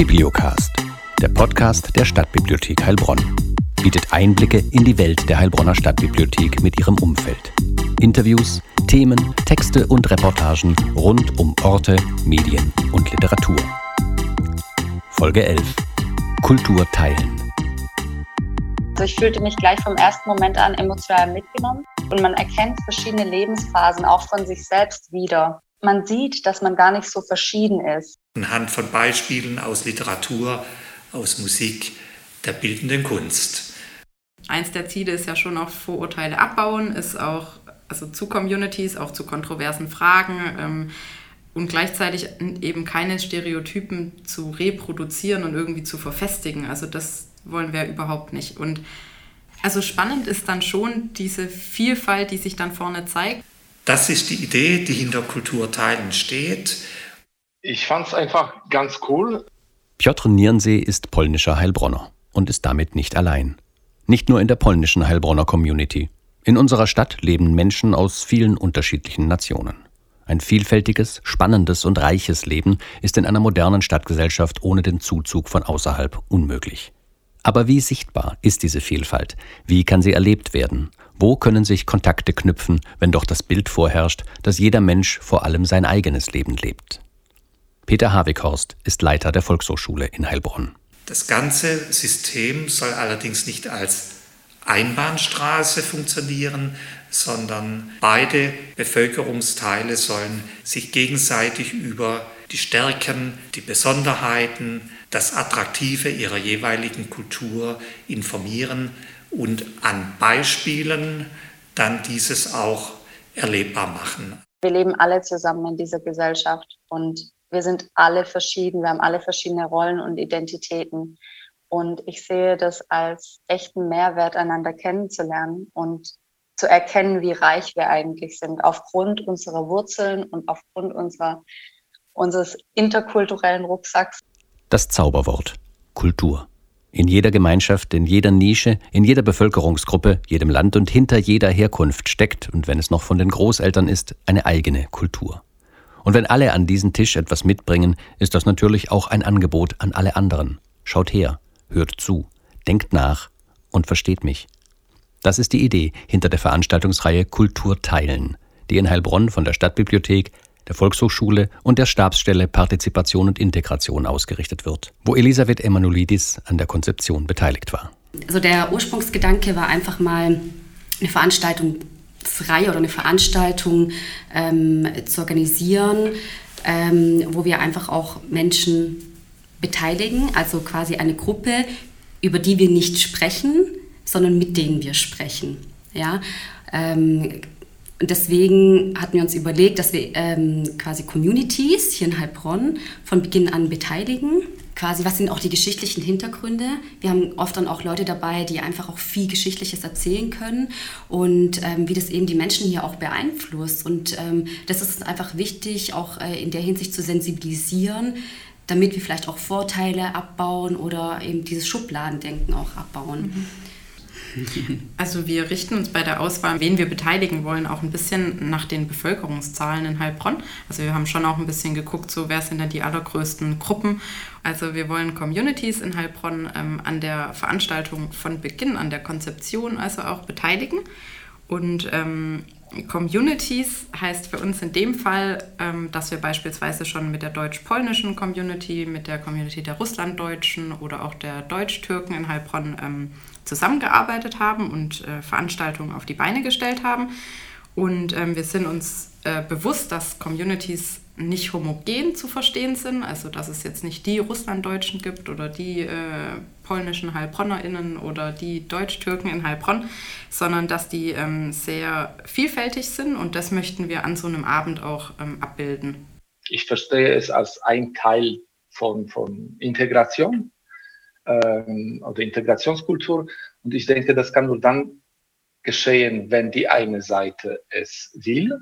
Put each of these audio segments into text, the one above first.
Bibliocast, der Podcast der Stadtbibliothek Heilbronn, bietet Einblicke in die Welt der Heilbronner Stadtbibliothek mit ihrem Umfeld. Interviews, Themen, Texte und Reportagen rund um Orte, Medien und Literatur. Folge 11. Kultur teilen. Also ich fühlte mich gleich vom ersten Moment an emotional mitgenommen und man erkennt verschiedene Lebensphasen auch von sich selbst wieder. Man sieht, dass man gar nicht so verschieden ist. Anhand von Beispielen aus Literatur, aus Musik, der bildenden Kunst. Eins der Ziele ist ja schon auch Vorurteile abbauen, ist auch also zu Communities, auch zu kontroversen Fragen ähm, und gleichzeitig eben keine Stereotypen zu reproduzieren und irgendwie zu verfestigen. Also das wollen wir überhaupt nicht. Und also spannend ist dann schon diese Vielfalt, die sich dann vorne zeigt. Das ist die Idee, die hinter Kulturteilen steht. Ich fand es einfach ganz cool. Piotr Niernsee ist polnischer Heilbronner und ist damit nicht allein. Nicht nur in der polnischen Heilbronner Community. In unserer Stadt leben Menschen aus vielen unterschiedlichen Nationen. Ein vielfältiges, spannendes und reiches Leben ist in einer modernen Stadtgesellschaft ohne den Zuzug von außerhalb unmöglich. Aber wie sichtbar ist diese Vielfalt? Wie kann sie erlebt werden? Wo können sich Kontakte knüpfen, wenn doch das Bild vorherrscht, dass jeder Mensch vor allem sein eigenes Leben lebt? Peter Havikhorst ist Leiter der Volkshochschule in Heilbronn. Das ganze System soll allerdings nicht als Einbahnstraße funktionieren, sondern beide Bevölkerungsteile sollen sich gegenseitig über die Stärken, die Besonderheiten, das Attraktive ihrer jeweiligen Kultur informieren und an Beispielen dann dieses auch erlebbar machen. Wir leben alle zusammen in dieser Gesellschaft und wir sind alle verschieden, wir haben alle verschiedene Rollen und Identitäten. Und ich sehe das als echten Mehrwert, einander kennenzulernen und zu erkennen, wie reich wir eigentlich sind, aufgrund unserer Wurzeln und aufgrund unserer, unseres interkulturellen Rucksacks. Das Zauberwort Kultur. In jeder Gemeinschaft, in jeder Nische, in jeder Bevölkerungsgruppe, jedem Land und hinter jeder Herkunft steckt, und wenn es noch von den Großeltern ist, eine eigene Kultur. Und wenn alle an diesen Tisch etwas mitbringen, ist das natürlich auch ein Angebot an alle anderen. Schaut her, hört zu, denkt nach und versteht mich. Das ist die Idee hinter der Veranstaltungsreihe Kultur teilen, die in Heilbronn von der Stadtbibliothek, der Volkshochschule und der Stabsstelle Partizipation und Integration ausgerichtet wird, wo Elisabeth Emanuelidis an der Konzeption beteiligt war. Also der Ursprungsgedanke war einfach mal eine Veranstaltungsreihe oder eine Veranstaltung ähm, zu organisieren, ähm, wo wir einfach auch Menschen beteiligen, also quasi eine Gruppe, über die wir nicht sprechen, sondern mit denen wir sprechen. Ja, ähm, und deswegen hatten wir uns überlegt, dass wir ähm, quasi Communities hier in Heilbronn von Beginn an beteiligen. Quasi, was sind auch die geschichtlichen Hintergründe? Wir haben oft dann auch Leute dabei, die einfach auch viel Geschichtliches erzählen können und ähm, wie das eben die Menschen hier auch beeinflusst. Und ähm, das ist einfach wichtig, auch äh, in der Hinsicht zu sensibilisieren, damit wir vielleicht auch Vorteile abbauen oder eben dieses Schubladendenken auch abbauen. Mhm. Also wir richten uns bei der Auswahl, wen wir beteiligen wollen, auch ein bisschen nach den Bevölkerungszahlen in Heilbronn. Also wir haben schon auch ein bisschen geguckt, so wer sind denn die allergrößten Gruppen. Also wir wollen Communities in Heilbronn ähm, an der Veranstaltung von Beginn, an der Konzeption also auch beteiligen. Und ähm, Communities heißt für uns in dem Fall, ähm, dass wir beispielsweise schon mit der deutsch-polnischen Community, mit der Community der Russlanddeutschen oder auch der Deutsch-Türken in Heilbronn ähm, zusammengearbeitet haben und äh, Veranstaltungen auf die Beine gestellt haben. Und ähm, wir sind uns äh, bewusst, dass Communities nicht homogen zu verstehen sind, also dass es jetzt nicht die Russlanddeutschen gibt oder die äh, polnischen HeilbronnerInnen oder die Deutsch-Türken in Heilbronn, sondern dass die ähm, sehr vielfältig sind und das möchten wir an so einem Abend auch ähm, abbilden. Ich verstehe es als ein Teil von, von Integration ähm, oder Integrationskultur und ich denke, das kann nur dann geschehen, wenn die eine Seite es will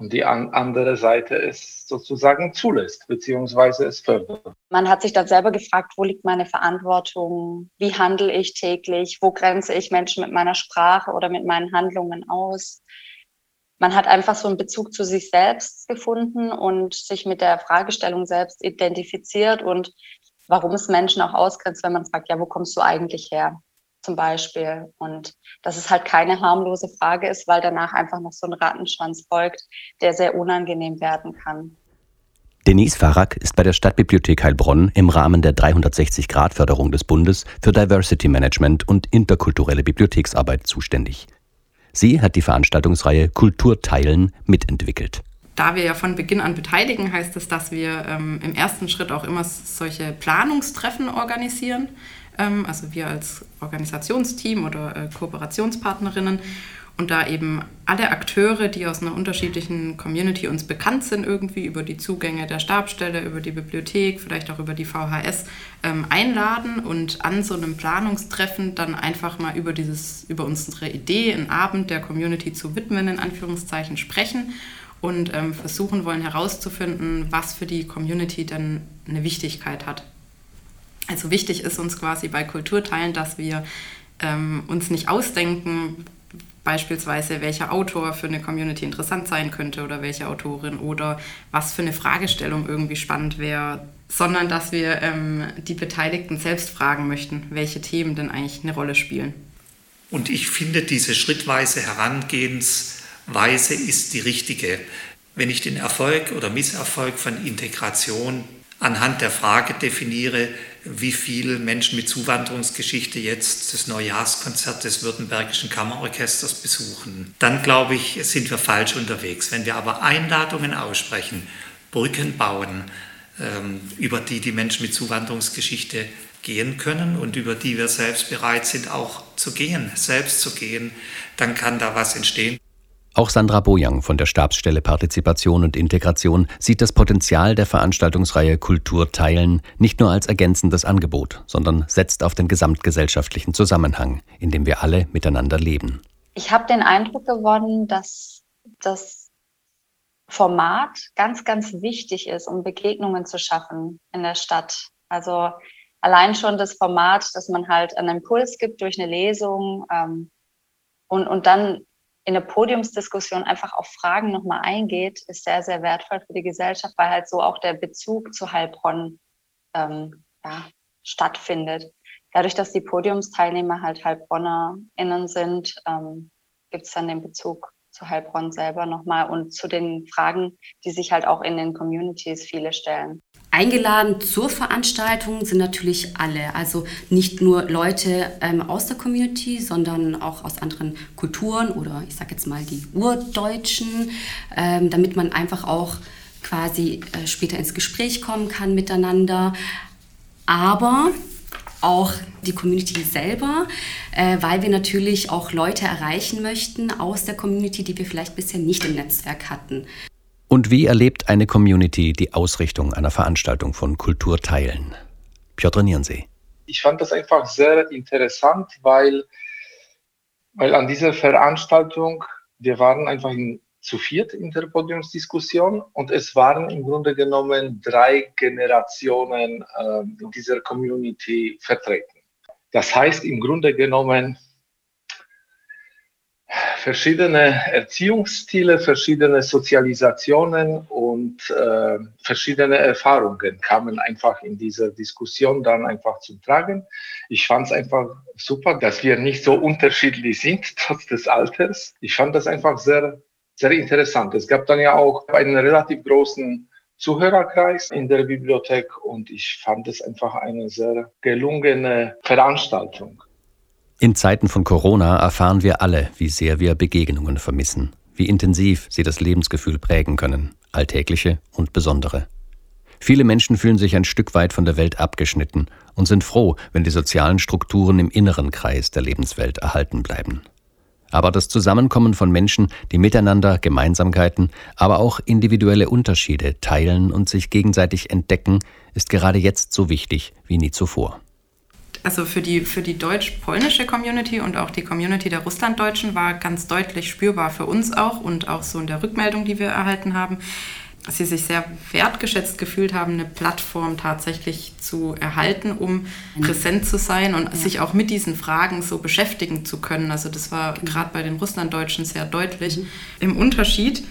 und die an andere Seite es sozusagen zulässt, beziehungsweise es fördert. Man hat sich dann selber gefragt, wo liegt meine Verantwortung? Wie handle ich täglich? Wo grenze ich Menschen mit meiner Sprache oder mit meinen Handlungen aus? Man hat einfach so einen Bezug zu sich selbst gefunden und sich mit der Fragestellung selbst identifiziert und warum es Menschen auch ausgrenzt, wenn man fragt, ja, wo kommst du eigentlich her? Zum Beispiel. Und dass es halt keine harmlose Frage ist, weil danach einfach noch so ein Rattenschwanz folgt, der sehr unangenehm werden kann. Denise Farag ist bei der Stadtbibliothek Heilbronn im Rahmen der 360-Grad-Förderung des Bundes für Diversity Management und interkulturelle Bibliotheksarbeit zuständig. Sie hat die Veranstaltungsreihe Kultur teilen mitentwickelt. Da wir ja von Beginn an beteiligen, heißt es, dass wir ähm, im ersten Schritt auch immer solche Planungstreffen organisieren. Ähm, also wir als Organisationsteam oder äh, Kooperationspartnerinnen und da eben alle Akteure, die aus einer unterschiedlichen Community uns bekannt sind, irgendwie über die Zugänge der Stabstelle, über die Bibliothek, vielleicht auch über die VHS, ähm, einladen und an so einem Planungstreffen dann einfach mal über, dieses, über unsere Idee, einen Abend der Community zu widmen, in Anführungszeichen sprechen und ähm, versuchen wollen herauszufinden, was für die Community denn eine Wichtigkeit hat. Also wichtig ist uns quasi bei Kulturteilen, dass wir ähm, uns nicht ausdenken, beispielsweise welcher Autor für eine Community interessant sein könnte oder welche Autorin oder was für eine Fragestellung irgendwie spannend wäre, sondern dass wir ähm, die Beteiligten selbst fragen möchten, welche Themen denn eigentlich eine Rolle spielen. Und ich finde, diese schrittweise Herangehensweise ist die richtige. Wenn ich den Erfolg oder Misserfolg von Integration anhand der Frage definiere, wie viele Menschen mit Zuwanderungsgeschichte jetzt das Neujahrskonzert des Württembergischen Kammerorchesters besuchen. Dann glaube ich, sind wir falsch unterwegs. Wenn wir aber Einladungen aussprechen, Brücken bauen, ähm, über die die Menschen mit Zuwanderungsgeschichte gehen können und über die wir selbst bereit sind, auch zu gehen, selbst zu gehen, dann kann da was entstehen. Auch Sandra Bojang von der Stabsstelle Partizipation und Integration sieht das Potenzial der Veranstaltungsreihe Kultur teilen nicht nur als ergänzendes Angebot, sondern setzt auf den gesamtgesellschaftlichen Zusammenhang, in dem wir alle miteinander leben. Ich habe den Eindruck gewonnen, dass das Format ganz, ganz wichtig ist, um Begegnungen zu schaffen in der Stadt. Also allein schon das Format, dass man halt einen Impuls gibt durch eine Lesung ähm, und, und dann in der Podiumsdiskussion einfach auf Fragen nochmal eingeht, ist sehr, sehr wertvoll für die Gesellschaft, weil halt so auch der Bezug zu Heilbronn ähm, ja, stattfindet. Dadurch, dass die Podiumsteilnehmer halt HeilbronnerInnen sind, ähm, gibt es dann den Bezug zu Heilbronn selber nochmal und zu den Fragen, die sich halt auch in den Communities viele stellen. Eingeladen zur Veranstaltung sind natürlich alle, also nicht nur Leute ähm, aus der Community, sondern auch aus anderen Kulturen oder ich sage jetzt mal die Urdeutschen, ähm, damit man einfach auch quasi äh, später ins Gespräch kommen kann miteinander. Aber auch die Community selber, äh, weil wir natürlich auch Leute erreichen möchten aus der Community, die wir vielleicht bisher nicht im Netzwerk hatten. Und wie erlebt eine Community die Ausrichtung einer Veranstaltung von Kulturteilen? Piotr Nierensee. Ich fand das einfach sehr interessant, weil, weil an dieser Veranstaltung, wir waren einfach in zu viert in der Podiumsdiskussion und es waren im Grunde genommen drei Generationen äh, in dieser Community vertreten. Das heißt im Grunde genommen verschiedene Erziehungsstile, verschiedene Sozialisationen und äh, verschiedene Erfahrungen kamen einfach in dieser Diskussion dann einfach zum Tragen. Ich fand es einfach super, dass wir nicht so unterschiedlich sind, trotz des Alters. Ich fand das einfach sehr sehr interessant. Es gab dann ja auch einen relativ großen Zuhörerkreis in der Bibliothek und ich fand es einfach eine sehr gelungene Veranstaltung. In Zeiten von Corona erfahren wir alle, wie sehr wir Begegnungen vermissen, wie intensiv sie das Lebensgefühl prägen können, alltägliche und besondere. Viele Menschen fühlen sich ein Stück weit von der Welt abgeschnitten und sind froh, wenn die sozialen Strukturen im inneren Kreis der Lebenswelt erhalten bleiben. Aber das Zusammenkommen von Menschen, die miteinander Gemeinsamkeiten, aber auch individuelle Unterschiede teilen und sich gegenseitig entdecken, ist gerade jetzt so wichtig wie nie zuvor. Also für die, für die deutsch-polnische Community und auch die Community der Russlanddeutschen war ganz deutlich spürbar für uns auch und auch so in der Rückmeldung, die wir erhalten haben, sie sich sehr wertgeschätzt gefühlt haben, eine Plattform tatsächlich zu erhalten, um präsent zu sein und ja. sich auch mit diesen Fragen so beschäftigen zu können. Also das war genau. gerade bei den Russlanddeutschen sehr deutlich. Mhm. Im Unterschied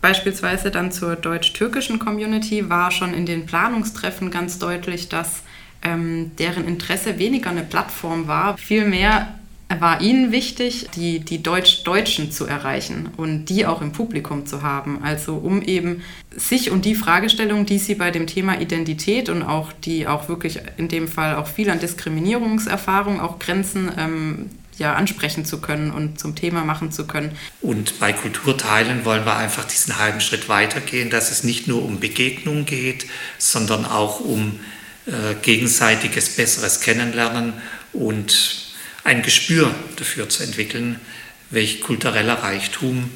beispielsweise dann zur deutsch-türkischen Community war schon in den Planungstreffen ganz deutlich, dass ähm, deren Interesse weniger eine Plattform war, vielmehr war ihnen wichtig, die, die Deutsch-Deutschen zu erreichen und die auch im Publikum zu haben. Also um eben sich und die Fragestellungen, die sie bei dem Thema Identität und auch die auch wirklich in dem Fall auch viel an Diskriminierungserfahrung, auch Grenzen ähm, ja, ansprechen zu können und zum Thema machen zu können. Und bei Kulturteilen wollen wir einfach diesen halben Schritt weitergehen, dass es nicht nur um Begegnung geht, sondern auch um äh, gegenseitiges besseres Kennenlernen und ein Gespür dafür zu entwickeln, welch kultureller Reichtum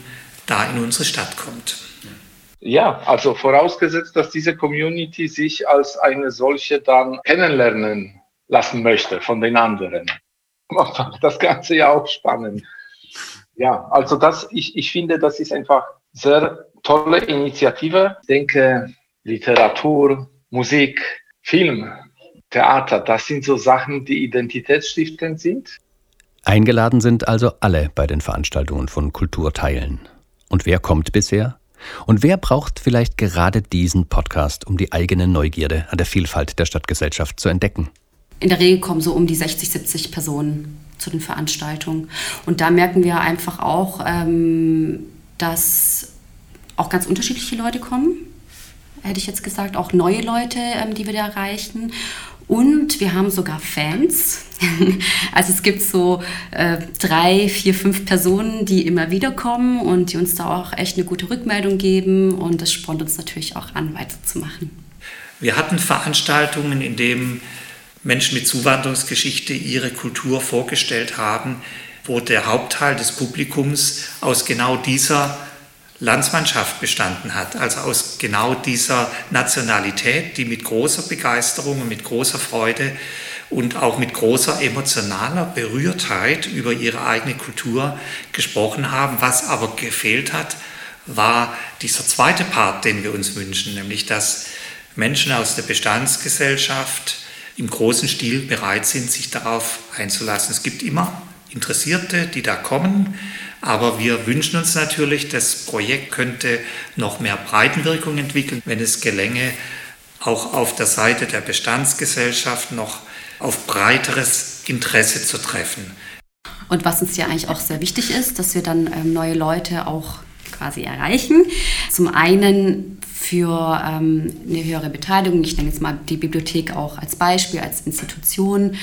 da in unsere Stadt kommt. Ja, also vorausgesetzt, dass diese Community sich als eine solche dann kennenlernen lassen möchte von den anderen. Das Ganze ja auch spannend. Ja, also das, ich, ich finde, das ist einfach sehr tolle Initiative. Ich denke, Literatur, Musik, Film, Theater, das sind so Sachen, die identitätsstiftend sind. Eingeladen sind also alle bei den Veranstaltungen von Kulturteilen. Und wer kommt bisher? Und wer braucht vielleicht gerade diesen Podcast, um die eigene Neugierde an der Vielfalt der Stadtgesellschaft zu entdecken? In der Regel kommen so um die 60, 70 Personen zu den Veranstaltungen. Und da merken wir einfach auch, ähm, dass auch ganz unterschiedliche Leute kommen. Hätte ich jetzt gesagt, auch neue Leute, ähm, die wir da erreichen. Und wir haben sogar Fans. Also es gibt so äh, drei, vier, fünf Personen, die immer wieder kommen und die uns da auch echt eine gute Rückmeldung geben. Und das spornt uns natürlich auch an, weiterzumachen. Wir hatten Veranstaltungen, in denen Menschen mit Zuwanderungsgeschichte ihre Kultur vorgestellt haben, wo der Hauptteil des Publikums aus genau dieser Landsmannschaft bestanden hat, also aus genau dieser Nationalität, die mit großer Begeisterung und mit großer Freude und auch mit großer emotionaler Berührtheit über ihre eigene Kultur gesprochen haben. Was aber gefehlt hat, war dieser zweite Part, den wir uns wünschen, nämlich dass Menschen aus der Bestandsgesellschaft im großen Stil bereit sind, sich darauf einzulassen. Es gibt immer Interessierte, die da kommen, aber wir wünschen uns natürlich, das Projekt könnte noch mehr Breitenwirkung entwickeln, wenn es gelänge, auch auf der Seite der Bestandsgesellschaft noch auf breiteres Interesse zu treffen. Und was uns ja eigentlich auch sehr wichtig ist, dass wir dann ähm, neue Leute auch quasi erreichen. Zum einen für ähm, eine höhere Beteiligung. Ich nenne jetzt mal die Bibliothek auch als Beispiel, als Institution,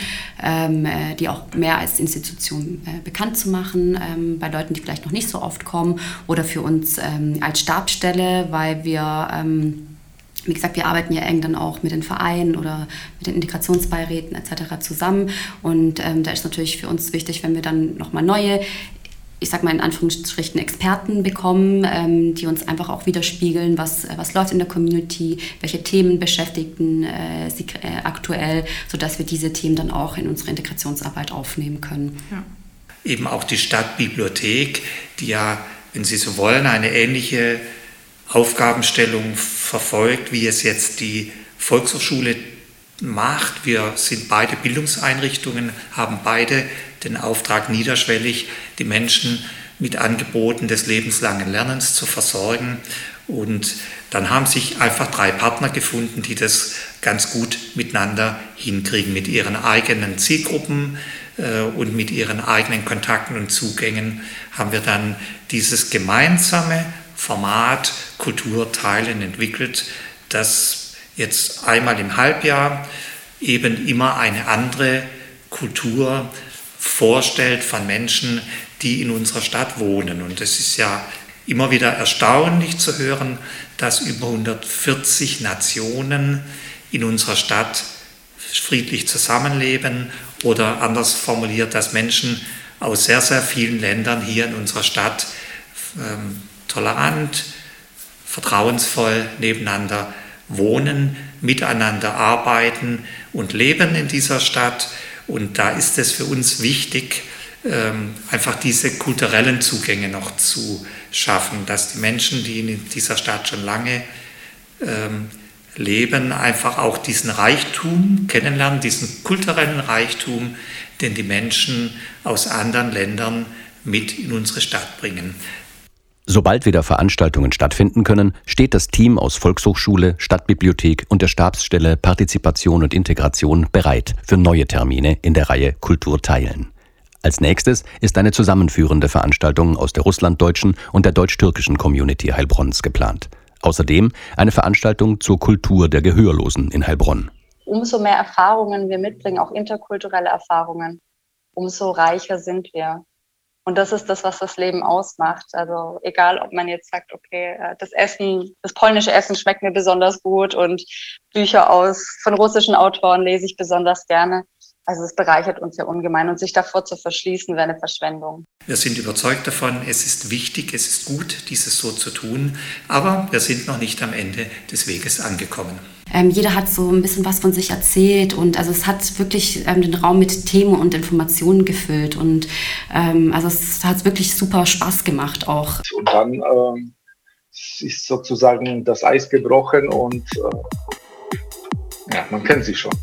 ähm, äh, die auch mehr als Institution äh, bekannt zu machen, ähm, bei Leuten, die vielleicht noch nicht so oft kommen oder für uns ähm, als Stabstelle, weil wir ähm, wie gesagt, wir arbeiten ja eng dann auch mit den Vereinen oder mit den Integrationsbeiräten etc. zusammen. Und ähm, da ist natürlich für uns wichtig, wenn wir dann nochmal neue ich sag mal in Anführungsstrichen Experten bekommen, ähm, die uns einfach auch widerspiegeln, was, was läuft in der Community, welche Themen beschäftigen äh, sie äh, aktuell, sodass wir diese Themen dann auch in unsere Integrationsarbeit aufnehmen können. Ja. Eben auch die Stadtbibliothek, die ja, wenn Sie so wollen, eine ähnliche Aufgabenstellung verfolgt, wie es jetzt die Volkshochschule macht. Wir sind beide Bildungseinrichtungen, haben beide den Auftrag niederschwellig, die Menschen mit Angeboten des lebenslangen Lernens zu versorgen. Und dann haben sich einfach drei Partner gefunden, die das ganz gut miteinander hinkriegen, mit ihren eigenen Zielgruppen äh, und mit ihren eigenen Kontakten und Zugängen haben wir dann dieses gemeinsame Format Kulturteilen entwickelt, das jetzt einmal im Halbjahr eben immer eine andere Kultur vorstellt von Menschen, die in unserer Stadt wohnen. Und es ist ja immer wieder erstaunlich zu hören, dass über 140 Nationen in unserer Stadt friedlich zusammenleben oder anders formuliert, dass Menschen aus sehr, sehr vielen Ländern hier in unserer Stadt ähm, tolerant, vertrauensvoll nebeneinander wohnen, miteinander arbeiten und leben in dieser Stadt. Und da ist es für uns wichtig, ähm, einfach diese kulturellen Zugänge noch zu schaffen, dass die Menschen, die in dieser Stadt schon lange ähm, leben, einfach auch diesen Reichtum kennenlernen, diesen kulturellen Reichtum, den die Menschen aus anderen Ländern mit in unsere Stadt bringen. Sobald wieder Veranstaltungen stattfinden können, steht das Team aus Volkshochschule, Stadtbibliothek und der Stabsstelle Partizipation und Integration bereit für neue Termine in der Reihe Kultur teilen. Als nächstes ist eine zusammenführende Veranstaltung aus der russlanddeutschen und der deutsch-türkischen Community Heilbronns geplant. Außerdem eine Veranstaltung zur Kultur der Gehörlosen in Heilbronn. Umso mehr Erfahrungen wir mitbringen, auch interkulturelle Erfahrungen, umso reicher sind wir. Und das ist das, was das Leben ausmacht. Also egal, ob man jetzt sagt, okay, äh, das Essen, das polnische Essen schmeckt mir besonders gut und Bücher aus von russischen Autoren lese ich besonders gerne. Also es bereichert uns ja ungemein und sich davor zu verschließen, wäre eine Verschwendung. Wir sind überzeugt davon, es ist wichtig, es ist gut, dieses so zu tun, aber wir sind noch nicht am Ende des Weges angekommen. Ähm, jeder hat so ein bisschen was von sich erzählt und also es hat wirklich ähm, den Raum mit Themen und Informationen gefüllt und ähm, also es hat wirklich super Spaß gemacht auch. Und dann ähm, ist sozusagen das Eis gebrochen und äh, ja, man kennt sich schon.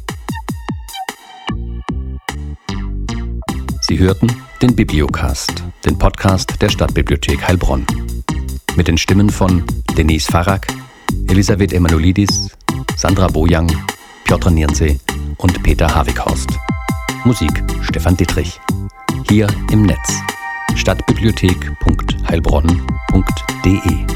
Sie hörten den Bibliocast, den Podcast der Stadtbibliothek Heilbronn. Mit den Stimmen von Denise Farag, Elisabeth Emanuelidis, Sandra Bojang, Piotr Niernsee und Peter Havikhorst. Musik Stefan Dittrich. Hier im Netz stadtbibliothek.heilbronn.de